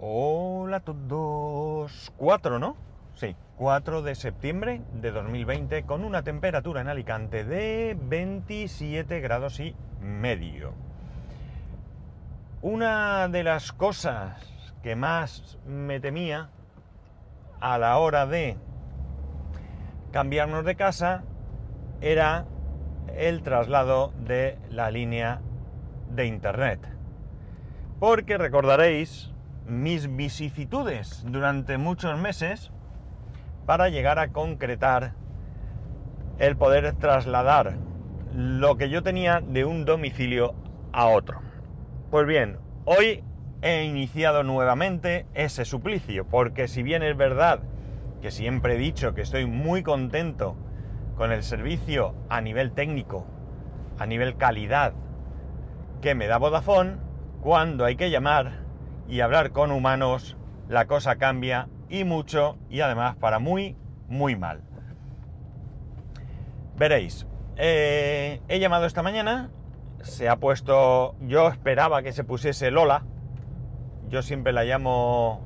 Hola a todos. 4, ¿no? Sí, 4 de septiembre de 2020 con una temperatura en Alicante de 27 grados y medio. Una de las cosas que más me temía a la hora de cambiarnos de casa era el traslado de la línea de internet. Porque recordaréis mis vicisitudes durante muchos meses para llegar a concretar el poder trasladar lo que yo tenía de un domicilio a otro. Pues bien, hoy he iniciado nuevamente ese suplicio, porque si bien es verdad que siempre he dicho que estoy muy contento con el servicio a nivel técnico, a nivel calidad que me da Vodafone, cuando hay que llamar y hablar con humanos, la cosa cambia y mucho y además para muy, muy mal. Veréis, eh, he llamado esta mañana, se ha puesto, yo esperaba que se pusiese Lola, yo siempre la llamo,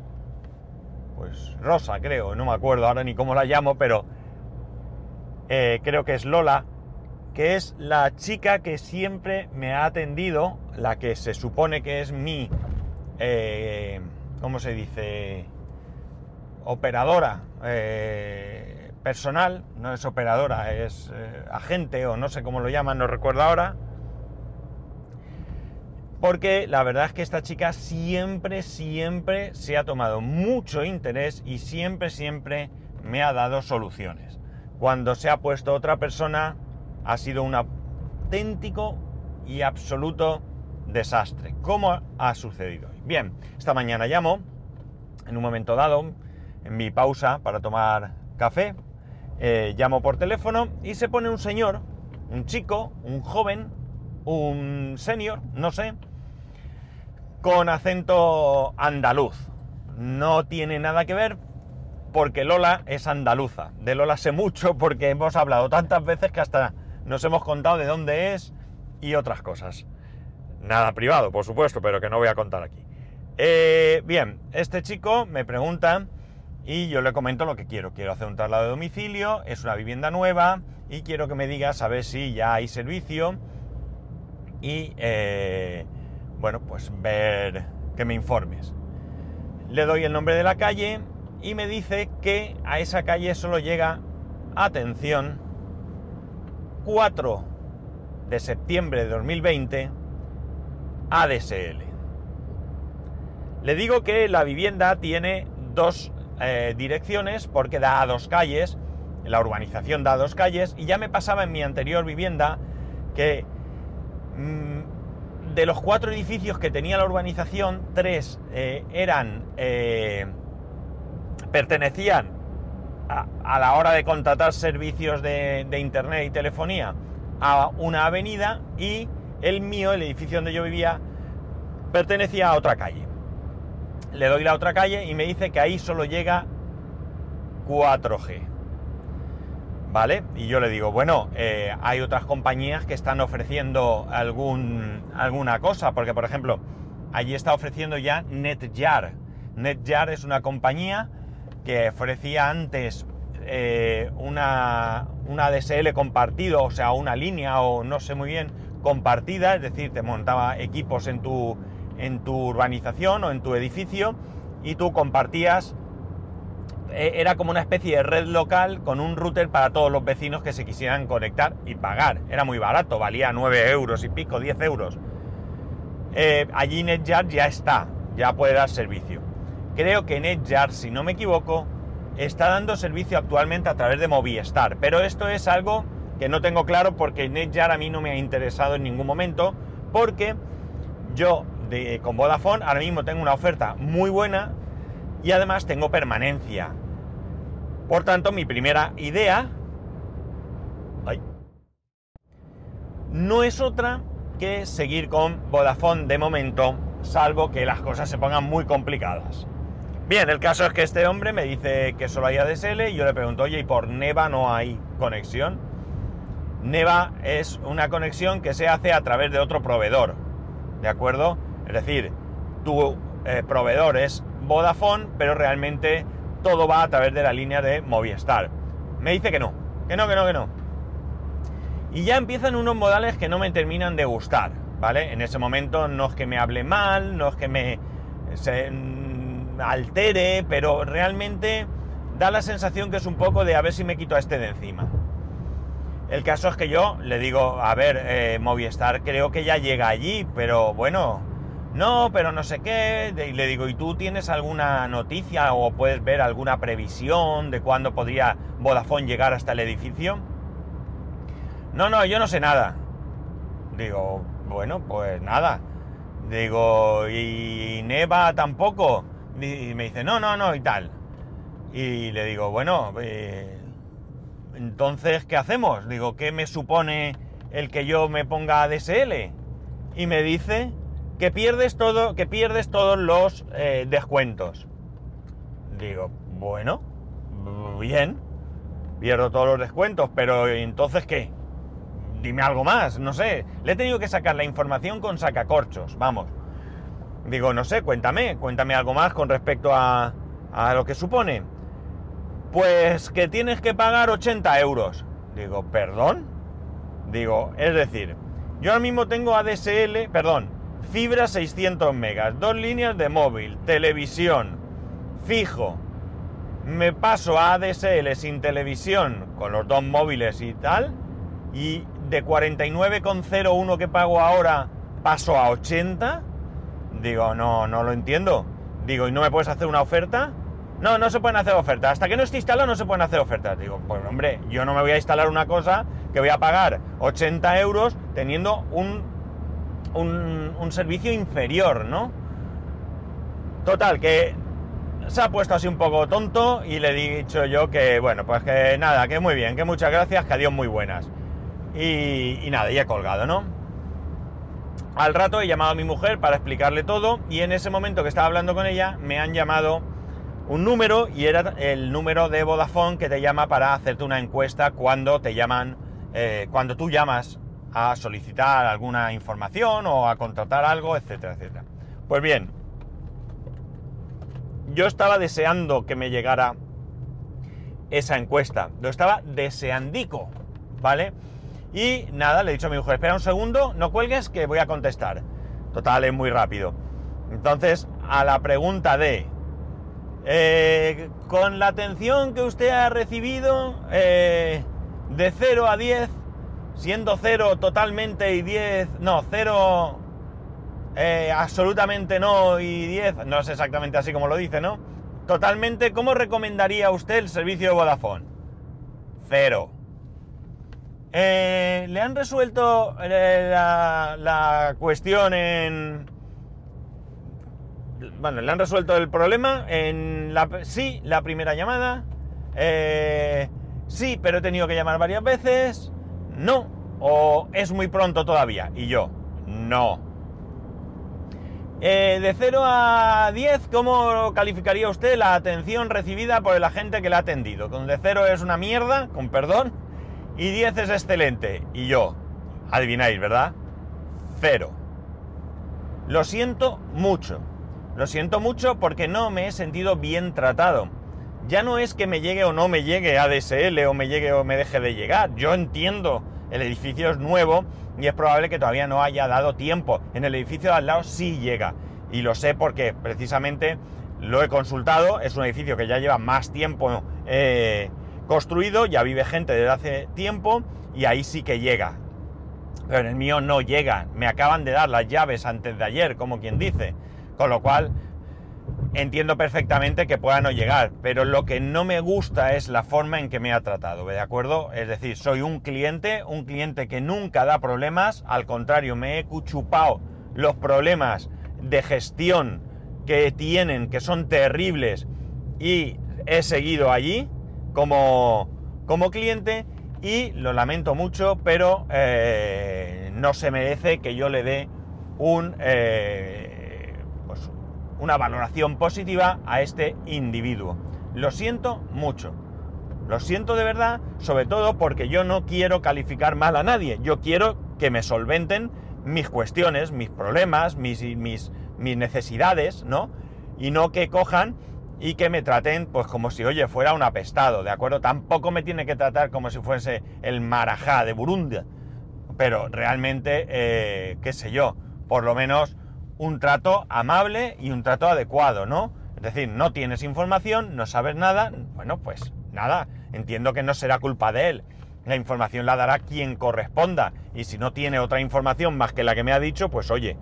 pues Rosa creo, no me acuerdo ahora ni cómo la llamo, pero eh, creo que es Lola, que es la chica que siempre me ha atendido, la que se supone que es mi, eh, ¿cómo se dice? Operadora eh, personal, no es operadora, es eh, agente o no sé cómo lo llaman, no recuerdo ahora. Porque la verdad es que esta chica siempre, siempre se ha tomado mucho interés y siempre, siempre me ha dado soluciones. Cuando se ha puesto otra persona, ha sido un auténtico y absoluto desastre. ¿Cómo ha sucedido hoy? Bien, esta mañana llamo, en un momento dado, en mi pausa para tomar café, eh, llamo por teléfono y se pone un señor, un chico, un joven, un senior, no sé, con acento andaluz. No tiene nada que ver porque Lola es andaluza. De Lola sé mucho porque hemos hablado tantas veces que hasta nos hemos contado de dónde es y otras cosas. Nada privado, por supuesto, pero que no voy a contar aquí. Eh, bien, este chico me pregunta y yo le comento lo que quiero. Quiero hacer un traslado de domicilio, es una vivienda nueva y quiero que me digas a ver si ya hay servicio y, eh, bueno, pues ver que me informes. Le doy el nombre de la calle y me dice que a esa calle solo llega, atención, 4 de septiembre de 2020, ADSL. Le digo que la vivienda tiene dos eh, direcciones porque da a dos calles, la urbanización da a dos calles, y ya me pasaba en mi anterior vivienda que mmm, de los cuatro edificios que tenía la urbanización, tres eh, eran eh, pertenecían a, la hora de contratar servicios de internet y telefonía a una avenida y el mío, el edificio donde yo vivía, pertenecía a otra calle. Le doy la otra calle y me dice que ahí solo llega 4G. ¿Vale? Y yo le digo, bueno, eh, hay otras compañías que están ofreciendo algún, alguna cosa, porque por ejemplo, allí está ofreciendo ya NetJar. NetJar es una compañía que ofrecía antes eh, una, una DSL compartido, o sea, una línea o no sé muy bien, compartida, es decir, te montaba equipos en tu, en tu urbanización o en tu edificio y tú compartías, eh, era como una especie de red local con un router para todos los vecinos que se quisieran conectar y pagar. Era muy barato, valía 9 euros y pico, 10 euros. Eh, allí NetJar ya está, ya puede dar servicio. Creo que NetJar, si no me equivoco, está dando servicio actualmente a través de Movistar, pero esto es algo que no tengo claro porque NetJar a mí no me ha interesado en ningún momento, porque yo de, con Vodafone ahora mismo tengo una oferta muy buena y además tengo permanencia. Por tanto, mi primera idea no es otra que seguir con Vodafone de momento, salvo que las cosas se pongan muy complicadas. Bien, el caso es que este hombre me dice que solo hay ADSL y yo le pregunto, oye, ¿y por Neva no hay conexión? Neva es una conexión que se hace a través de otro proveedor, ¿de acuerdo? Es decir, tu eh, proveedor es Vodafone, pero realmente todo va a través de la línea de Movistar. Me dice que no, que no, que no, que no. Y ya empiezan unos modales que no me terminan de gustar, ¿vale? En ese momento no es que me hable mal, no es que me se, mm, altere, pero realmente da la sensación que es un poco de a ver si me quito a este de encima. El caso es que yo le digo, a ver, eh, Movistar creo que ya llega allí, pero bueno, no, pero no sé qué. Y le digo, ¿y tú tienes alguna noticia o puedes ver alguna previsión de cuándo podría Vodafone llegar hasta el edificio? No, no, yo no sé nada. Digo, bueno, pues nada. Digo, ¿y Neva tampoco? Y me dice, no, no, no, y tal. Y le digo, bueno, eh, entonces, ¿qué hacemos? Digo, ¿qué me supone el que yo me ponga ADSL? Y me dice que pierdes todo, que pierdes todos los eh, descuentos. Digo, bueno, bien, pierdo todos los descuentos, pero entonces ¿qué? Dime algo más, no sé. Le he tenido que sacar la información con sacacorchos, vamos. Digo, no sé, cuéntame, cuéntame algo más con respecto a, a lo que supone. Pues que tienes que pagar 80 euros. Digo, ¿perdón? Digo, es decir, yo ahora mismo tengo ADSL, perdón, fibra 600 megas, dos líneas de móvil, televisión, fijo. Me paso a ADSL sin televisión con los dos móviles y tal, y de 49,01 que pago ahora paso a 80. Digo, no, no lo entiendo. Digo, ¿y no me puedes hacer una oferta? No, no se pueden hacer ofertas. Hasta que no esté instalado no se pueden hacer ofertas. Digo, pues hombre, yo no me voy a instalar una cosa que voy a pagar 80 euros teniendo un, un, servicio inferior, ¿no? Total, que se ha puesto así un poco tonto y le he dicho yo que, bueno, pues que nada, que muy bien, que muchas gracias, que adiós muy buenas. Y, y nada, y he colgado, ¿no? Al rato he llamado a mi mujer para explicarle todo y en ese momento que estaba hablando con ella me han llamado un número y era el número de Vodafone que te llama para hacerte una encuesta cuando te llaman, eh, cuando tú llamas a solicitar alguna información o a contratar algo, etcétera, etcétera. Pues bien, yo estaba deseando que me llegara esa encuesta, lo estaba deseandico, ¿vale? Y nada, le he dicho a mi mujer, espera un segundo, no cuelgues que voy a contestar. Total, es muy rápido. Entonces, a la pregunta de eh, con la atención que usted ha recibido, eh, de 0 a 10, siendo 0 totalmente y 10, no, 0 eh, absolutamente no y 10, no es exactamente así como lo dice, ¿no? Totalmente, ¿cómo recomendaría usted el servicio de Vodafone? Cero. ¿Le han resuelto la cuestión en, bueno, le han resuelto el problema la, sí, la primera llamada, eh, sí, pero he tenido que llamar varias veces, no, o es muy pronto todavía, y yo, no. Eh, de 0 a 10, ¿cómo calificaría usted la atención recibida por el agente que le ha atendido? Donde 0 es una mierda, con perdón, y 10 es excelente, y yo, adivináis, ¿verdad? Cero. Lo siento mucho. Lo siento mucho porque no me he sentido bien tratado. Ya no es que me llegue o no me llegue ADSL o me llegue o me deje de llegar. Yo entiendo, el edificio es nuevo y es probable que todavía no haya dado tiempo. En el edificio de al lado sí llega. Y lo sé porque precisamente lo he consultado. Es un edificio que ya lleva más tiempo eh, construido, ya vive gente desde hace tiempo y ahí sí que llega. Pero en el mío no llega. Me acaban de dar las llaves antes de ayer, como quien dice. Con lo cual, entiendo perfectamente que pueda no llegar, pero lo que no me gusta es la forma en que me ha tratado, ¿de acuerdo? Es decir, soy un cliente, un cliente que nunca da problemas, al contrario, me he cuchupado los problemas de gestión que tienen, que son terribles, y he seguido allí como, como cliente y lo lamento mucho, pero eh, no se merece que yo le dé un... Eh, una valoración positiva a este individuo. Lo siento mucho. Lo siento de verdad, sobre todo porque yo no quiero calificar mal a nadie. Yo quiero que me solventen mis cuestiones, mis problemas, mis, mis, necesidades, ¿no? Y no que cojan y que me traten pues como si, oye, fuera un apestado, ¿de acuerdo? Tampoco me tiene que tratar como si fuese el marajá de Burundi, pero realmente, eh, qué sé yo, por lo menos un trato amable y un trato adecuado, ¿no? Es decir, no tienes información, no sabes nada, bueno, pues nada, entiendo que no será culpa de él. La información la dará quien corresponda. Y si no tiene otra información más que la que me ha dicho, pues oye,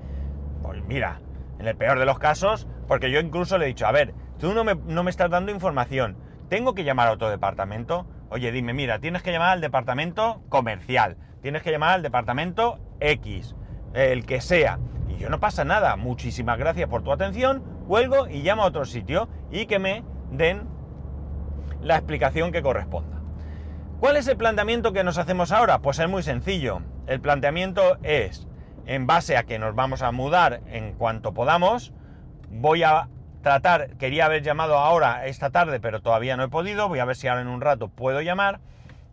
pues mira, en el peor de los casos, porque yo incluso le he dicho, a ver, tú no me, no me estás dando información, tengo que llamar a otro departamento. Oye, dime, mira, tienes que llamar al departamento comercial, tienes que llamar al departamento X, el que sea. Yo no pasa nada, muchísimas gracias por tu atención, cuelgo y llamo a otro sitio y que me den la explicación que corresponda. ¿Cuál es el planteamiento que nos hacemos ahora? Pues es muy sencillo. El planteamiento es, en base a que nos vamos a mudar en cuanto podamos, voy a tratar, quería haber llamado ahora esta tarde, pero todavía no he podido, voy a ver si ahora en un rato puedo llamar,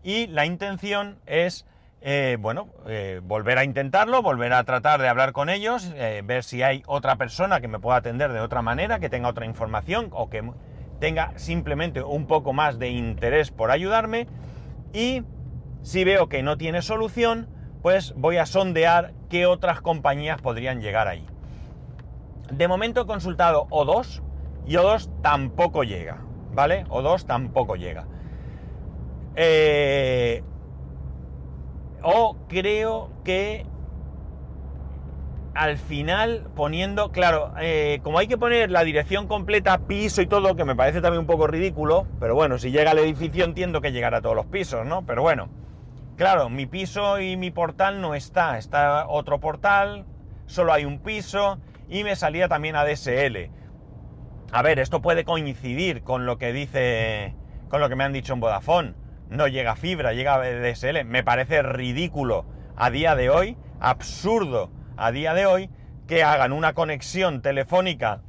y la intención es, eh, bueno, eh, volver a intentarlo, volver a tratar de hablar con ellos, eh, ver si hay otra persona que me pueda atender de otra manera, que tenga otra información o que tenga simplemente un poco más de interés por ayudarme y si veo que no tiene solución, pues voy a sondear qué otras compañías podrían llegar ahí. De momento he consultado O2 y O2 tampoco llega, ¿vale? O2 tampoco llega. Eh, o creo que al final poniendo, claro, eh, como hay que poner la dirección completa, piso y todo, que me parece también un poco ridículo, pero bueno, si llega al edificio entiendo que llegará a todos los pisos, ¿no? Pero bueno, claro, mi piso y mi portal no está, está otro portal, solo hay un piso y me salía también ADSL. A ver, esto puede coincidir con lo que dice, con lo que me han dicho en Vodafone. No llega fibra, llega ADSL. Me parece ridículo a día de hoy, absurdo a día de hoy que hagan una conexión telefónica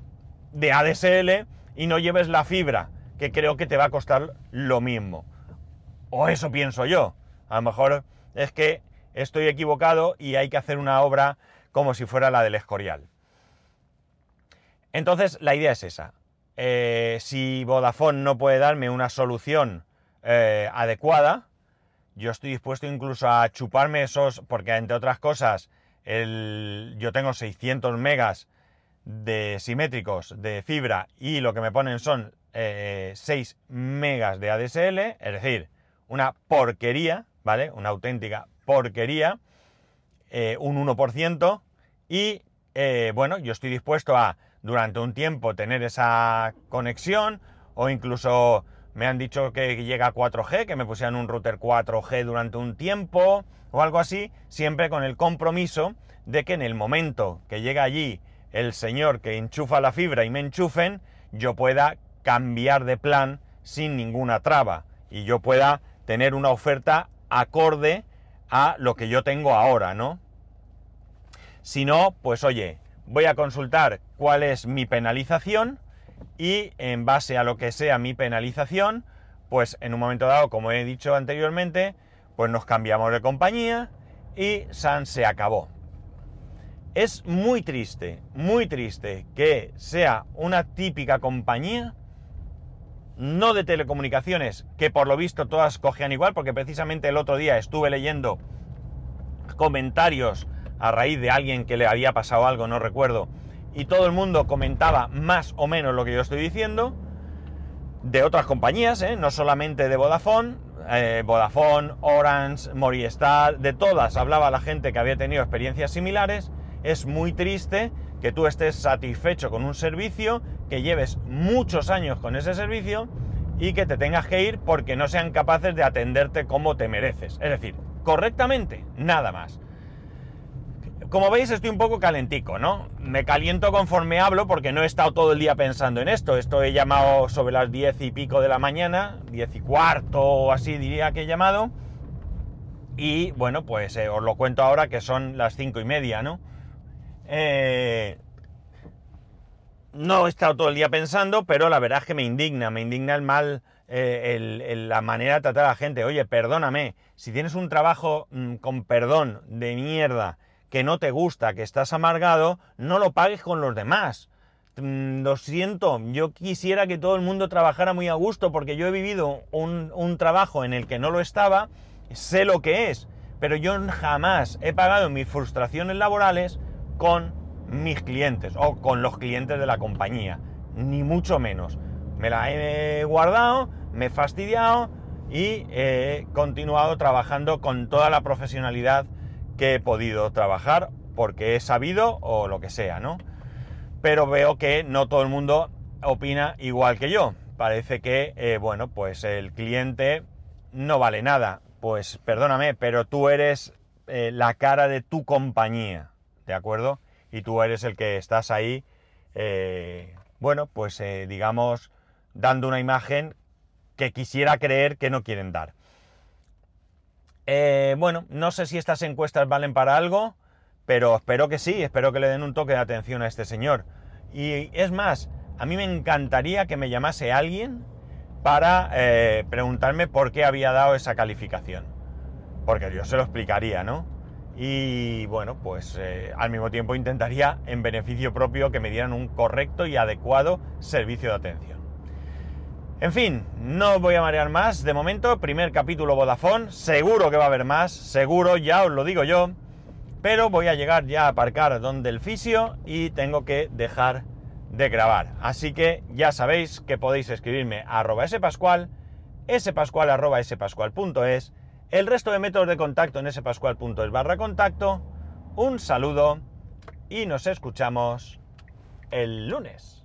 de ADSL y no lleves la fibra, que creo que te va a costar lo mismo. O eso pienso yo. A lo mejor es que estoy equivocado y hay que hacer una obra como si fuera la del Escorial. Entonces, la idea es esa. Eh, si Vodafone no puede darme una solución eh, adecuada, yo estoy dispuesto incluso a chuparme esos, porque entre otras cosas, yo tengo 600 megas de simétricos de fibra y lo que me ponen son 6 eh, megas de ADSL, es decir, una porquería, ¿vale? Una auténtica porquería, eh, un 1%, y bueno, yo estoy dispuesto a durante un tiempo tener esa conexión o incluso me han dicho que llega a 4G, que me pusieran un router 4G durante un tiempo o algo así, siempre con el compromiso de que en el momento que llega allí el señor que enchufa la fibra y me enchufen, yo pueda cambiar de plan sin ninguna traba y yo pueda tener una oferta acorde a lo que yo tengo ahora, ¿no? Si no, pues oye, voy a consultar cuál es mi penalización y en base a lo que sea mi penalización, pues en un momento dado, como he dicho anteriormente, pues nos cambiamos de compañía y San se acabó. Es muy triste, muy triste que sea una típica compañía, no de telecomunicaciones, que por lo visto todas cogían igual, porque precisamente el otro día estuve leyendo comentarios a raíz de alguien que le había pasado algo, no recuerdo, y todo el mundo comentaba más o menos lo que yo estoy diciendo, de otras compañías, ¿eh? no solamente de Vodafone, eh, Vodafone, Orange, Movistar, de todas hablaba la gente que había tenido experiencias similares. Es muy triste que tú estés satisfecho con un servicio, que lleves muchos años con ese servicio y que te tengas que ir porque no sean capaces de atenderte como te mereces. Es decir, correctamente, nada más. Como veis estoy un poco calentico, ¿no? Me caliento conforme hablo porque no he estado todo el día pensando en esto. Esto he llamado sobre las diez y pico de la mañana, diez y cuarto o así diría que he llamado. Y bueno, pues eh, os lo cuento ahora que son las cinco y media, ¿no? Eh, no he estado todo el día pensando, pero la verdad es que me indigna, me indigna el mal, eh, la manera de tratar a la gente. Oye, perdóname, si tienes un trabajo mm, con perdón de mierda, que no te gusta, que estás amargado, no lo pagues con los demás. Mm, lo siento, yo quisiera que todo el mundo trabajara muy a gusto porque yo he vivido un, un trabajo en el que no lo estaba, sé lo que es, pero yo jamás he pagado mis frustraciones laborales con mis clientes o con los clientes de la compañía, ni mucho menos. Me la he guardado, me he fastidiado y he continuado trabajando con toda la profesionalidad que he podido trabajar porque he sabido o lo que sea, ¿no? Pero veo que no todo el mundo opina igual que yo. Parece que, eh, bueno, pues el cliente no vale nada. Pues perdóname, pero tú eres eh, la cara de tu compañía, ¿de acuerdo? Y tú eres el que estás ahí, eh, bueno, pues digamos, dando una imagen que quisiera creer que no quieren dar. Eh, bueno, no sé si estas encuestas valen para algo, pero espero que sí, espero que le den un toque de atención a este señor. Y es más, a mí me encantaría que me llamase alguien para eh, preguntarme por qué había dado esa calificación. Porque yo se lo explicaría, ¿no? Y bueno, pues eh, al mismo tiempo intentaría en beneficio propio que me dieran un correcto y adecuado servicio de atención. En fin, no voy a marear más. De momento, primer capítulo Vodafone. Seguro que va a haber más, seguro, ya os lo digo yo. Pero voy a llegar ya a aparcar donde el fisio y tengo que dejar de grabar. Así que ya sabéis que podéis escribirme a arroba spascual, spascual arroba spascual.es, el resto de métodos de contacto en spascual.es barra contacto. Un saludo y nos escuchamos el lunes.